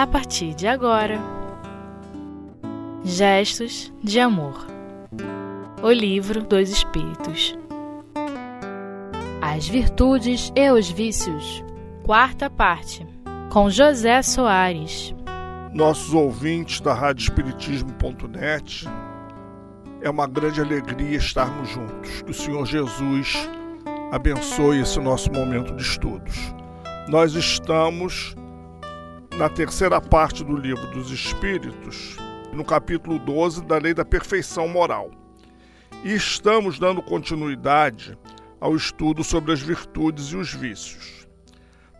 a partir de agora. Gestos de Amor O Livro dos Espíritos As Virtudes e os Vícios Quarta parte Com José Soares Nossos ouvintes da Rádio Espiritismo.net é uma grande alegria estarmos juntos. Que o Senhor Jesus abençoe esse nosso momento de estudos. Nós estamos na terceira parte do livro dos Espíritos, no capítulo 12 da Lei da Perfeição Moral. E estamos dando continuidade ao estudo sobre as virtudes e os vícios.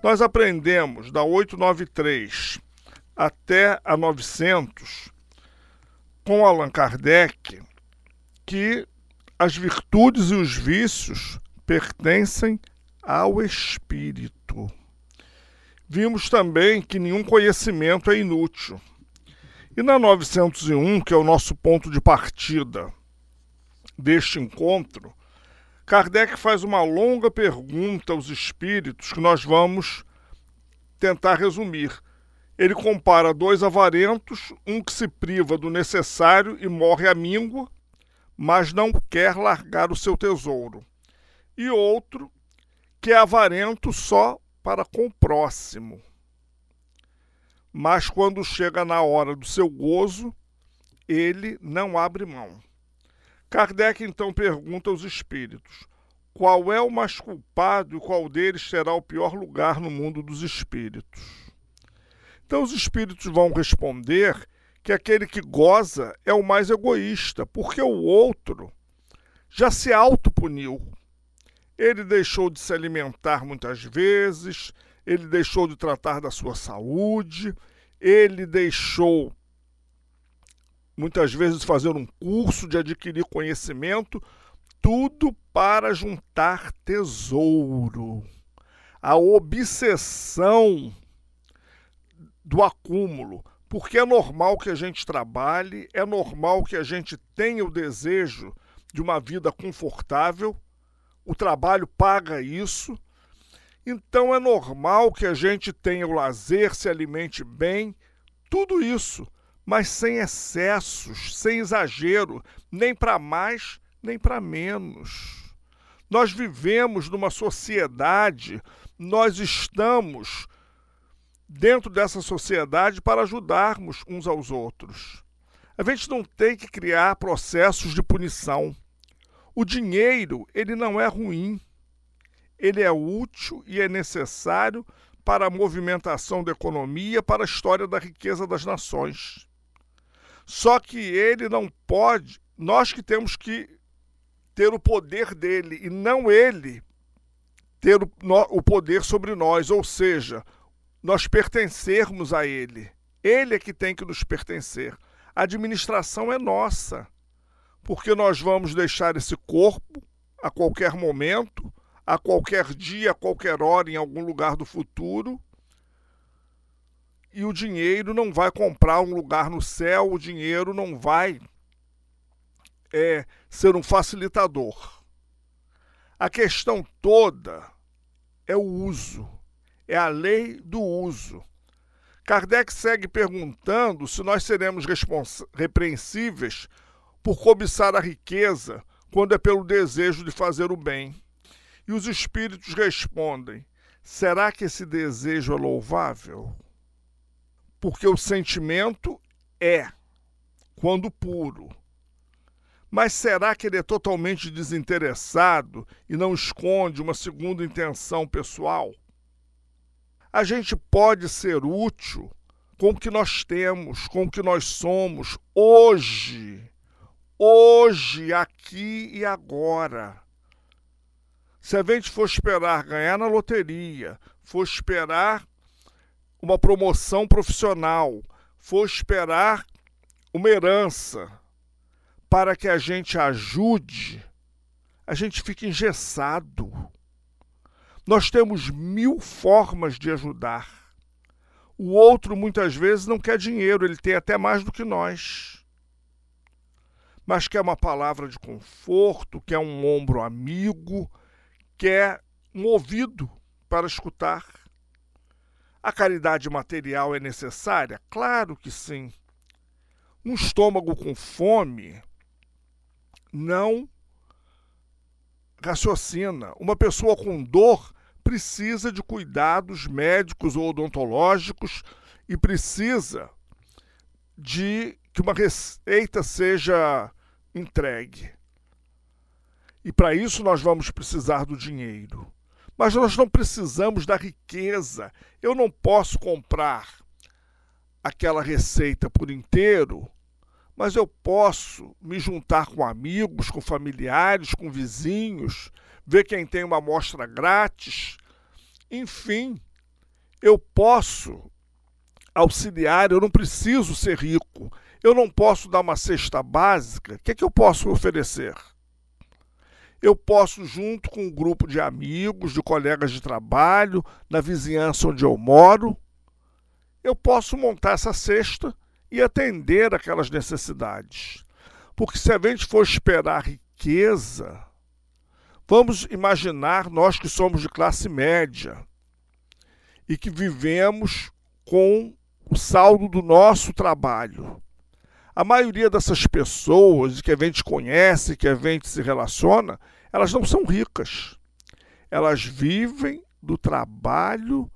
Nós aprendemos da 893 até a 900 com Allan Kardec que as virtudes e os vícios pertencem ao espírito. Vimos também que nenhum conhecimento é inútil. E na 901, que é o nosso ponto de partida deste encontro, Kardec faz uma longa pergunta aos espíritos que nós vamos tentar resumir. Ele compara dois avarentos, um que se priva do necessário e morre à míngua, mas não quer largar o seu tesouro, e outro que é avarento só para com o próximo. Mas quando chega na hora do seu gozo, ele não abre mão. Kardec então pergunta aos espíritos: qual é o mais culpado e qual deles terá o pior lugar no mundo dos espíritos? Então os espíritos vão responder que aquele que goza é o mais egoísta, porque o outro já se autopuniu ele deixou de se alimentar muitas vezes, ele deixou de tratar da sua saúde, ele deixou muitas vezes de fazer um curso, de adquirir conhecimento, tudo para juntar tesouro. A obsessão do acúmulo, porque é normal que a gente trabalhe, é normal que a gente tenha o desejo de uma vida confortável, o trabalho paga isso. Então é normal que a gente tenha o lazer, se alimente bem, tudo isso, mas sem excessos, sem exagero, nem para mais, nem para menos. Nós vivemos numa sociedade, nós estamos dentro dessa sociedade para ajudarmos uns aos outros. A gente não tem que criar processos de punição. O dinheiro, ele não é ruim. Ele é útil e é necessário para a movimentação da economia, para a história da riqueza das nações. Só que ele não pode, nós que temos que ter o poder dele e não ele ter o, o poder sobre nós, ou seja, nós pertencermos a ele. Ele é que tem que nos pertencer. A administração é nossa porque nós vamos deixar esse corpo a qualquer momento, a qualquer dia, a qualquer hora, em algum lugar do futuro. E o dinheiro não vai comprar um lugar no céu, o dinheiro não vai é, ser um facilitador. A questão toda é o uso, é a lei do uso. Kardec segue perguntando se nós seremos repreensíveis por cobiçar a riqueza, quando é pelo desejo de fazer o bem. E os espíritos respondem: será que esse desejo é louvável? Porque o sentimento é, quando puro. Mas será que ele é totalmente desinteressado e não esconde uma segunda intenção pessoal? A gente pode ser útil com o que nós temos, com o que nós somos hoje hoje, aqui e agora. Se a gente for esperar ganhar na loteria, for esperar uma promoção profissional, for esperar uma herança para que a gente ajude, a gente fica engessado. Nós temos mil formas de ajudar. O outro muitas vezes não quer dinheiro, ele tem até mais do que nós mas quer uma palavra de conforto, quer um ombro amigo, quer um ouvido para escutar. A caridade material é necessária? Claro que sim. Um estômago com fome não raciocina. Uma pessoa com dor precisa de cuidados médicos ou odontológicos e precisa de que uma receita seja entregue. E para isso nós vamos precisar do dinheiro. Mas nós não precisamos da riqueza. Eu não posso comprar aquela receita por inteiro, mas eu posso me juntar com amigos, com familiares, com vizinhos, ver quem tem uma amostra grátis. Enfim, eu posso auxiliar, eu não preciso ser rico, eu não posso dar uma cesta básica. O que é que eu posso oferecer? Eu posso, junto com um grupo de amigos, de colegas de trabalho, na vizinhança onde eu moro, eu posso montar essa cesta e atender aquelas necessidades. Porque se a gente for esperar riqueza, vamos imaginar nós que somos de classe média e que vivemos com o saldo do nosso trabalho. A maioria dessas pessoas que a gente conhece, que a gente se relaciona, elas não são ricas. Elas vivem do trabalho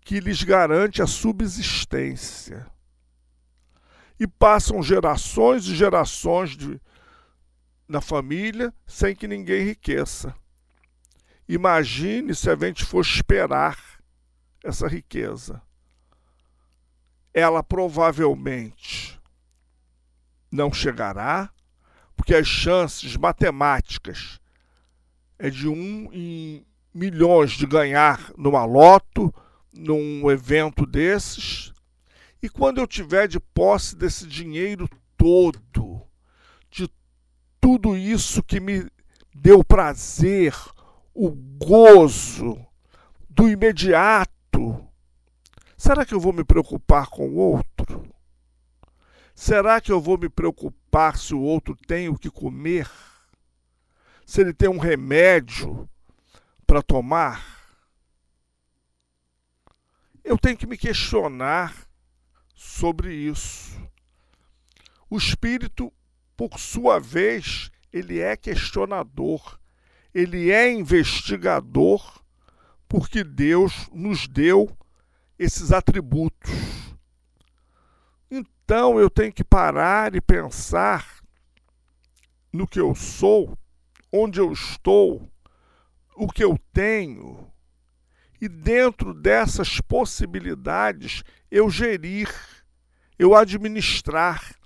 que lhes garante a subsistência. E passam gerações e gerações de, na família sem que ninguém enriqueça. Imagine se a gente for esperar essa riqueza. Ela provavelmente não chegará, porque as chances matemáticas é de um em milhões de ganhar numa loto, num evento desses. E quando eu tiver de posse desse dinheiro todo, de tudo isso que me deu prazer, o gozo do imediato, será que eu vou me preocupar com o outro? Será que eu vou me preocupar se o outro tem o que comer? Se ele tem um remédio para tomar? Eu tenho que me questionar sobre isso. O espírito, por sua vez, ele é questionador, ele é investigador, porque Deus nos deu esses atributos. Então eu tenho que parar e pensar no que eu sou, onde eu estou, o que eu tenho, e dentro dessas possibilidades eu gerir, eu administrar.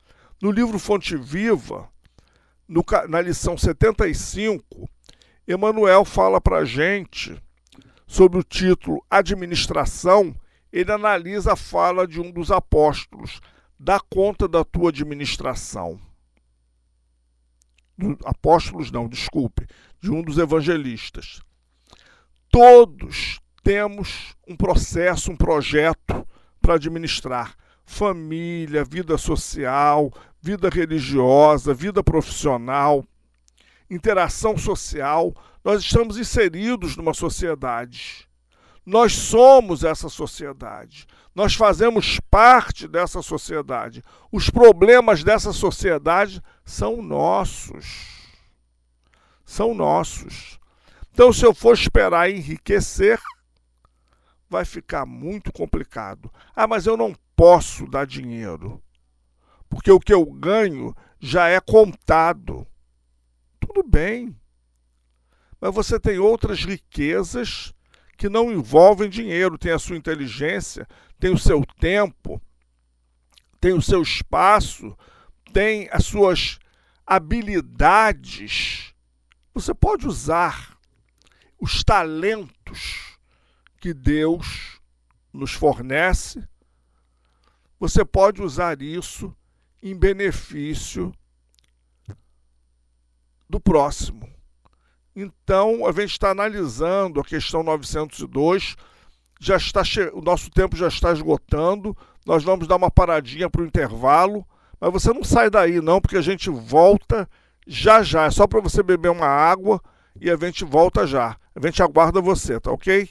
No livro Fonte Viva, no, na lição 75, Emmanuel fala para a gente sobre o título Administração. Ele analisa a fala de um dos apóstolos, dá conta da tua administração. Do, apóstolos não, desculpe, de um dos evangelistas. Todos temos um processo, um projeto para administrar família, vida social, vida religiosa, vida profissional, interação social. Nós estamos inseridos numa sociedade. Nós somos essa sociedade. Nós fazemos parte dessa sociedade. Os problemas dessa sociedade são nossos. São nossos. Então, se eu for esperar enriquecer, vai ficar muito complicado. Ah, mas eu não posso dar dinheiro, porque o que eu ganho já é contado. Tudo bem. Mas você tem outras riquezas que não envolvem dinheiro, tem a sua inteligência, tem o seu tempo, tem o seu espaço, tem as suas habilidades. Você pode usar os talentos que Deus nos fornece. Você pode usar isso em benefício do próximo. Então, a gente está analisando a questão 902, já está o nosso tempo já está esgotando, nós vamos dar uma paradinha para o intervalo, mas você não sai daí não, porque a gente volta já já, é só para você beber uma água e a gente volta já. A gente aguarda você, tá ok?